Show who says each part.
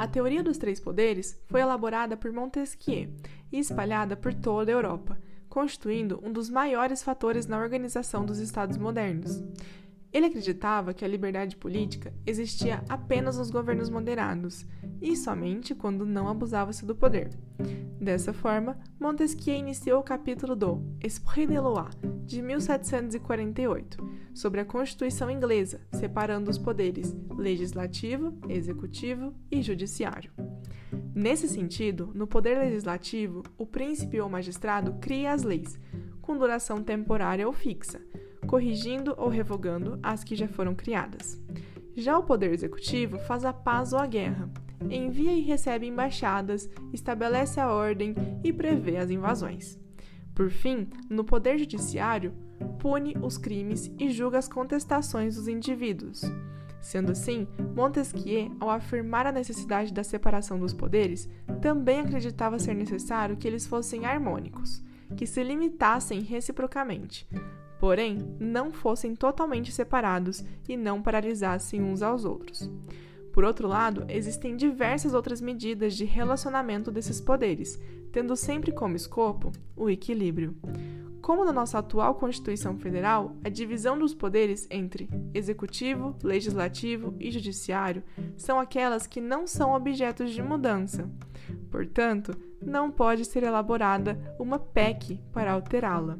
Speaker 1: A teoria dos três poderes foi elaborada por Montesquieu e espalhada por toda a Europa, constituindo um dos maiores fatores na organização dos Estados modernos. Ele acreditava que a liberdade política existia apenas nos governos moderados e somente quando não abusava-se do poder. Dessa forma, Montesquieu iniciou o capítulo do Esprit de Loi de 1748 sobre a Constituição inglesa, separando os poderes legislativo, executivo e judiciário. Nesse sentido, no poder legislativo, o príncipe ou magistrado cria as leis, com duração temporária ou fixa corrigindo ou revogando as que já foram criadas. Já o Poder Executivo faz a paz ou a guerra, envia e recebe embaixadas, estabelece a ordem e prevê as invasões. Por fim, no Poder Judiciário, pune os crimes e julga as contestações dos indivíduos. Sendo assim, Montesquieu, ao afirmar a necessidade da separação dos poderes, também acreditava ser necessário que eles fossem harmônicos, que se limitassem reciprocamente, porém não fossem totalmente separados e não paralisassem uns aos outros. Por outro lado, existem diversas outras medidas de relacionamento desses poderes, tendo sempre como escopo o equilíbrio. Como na nossa atual Constituição Federal, a divisão dos poderes entre executivo, legislativo e judiciário são aquelas que não são objetos de mudança. Portanto, não pode ser elaborada uma PEC para alterá-la.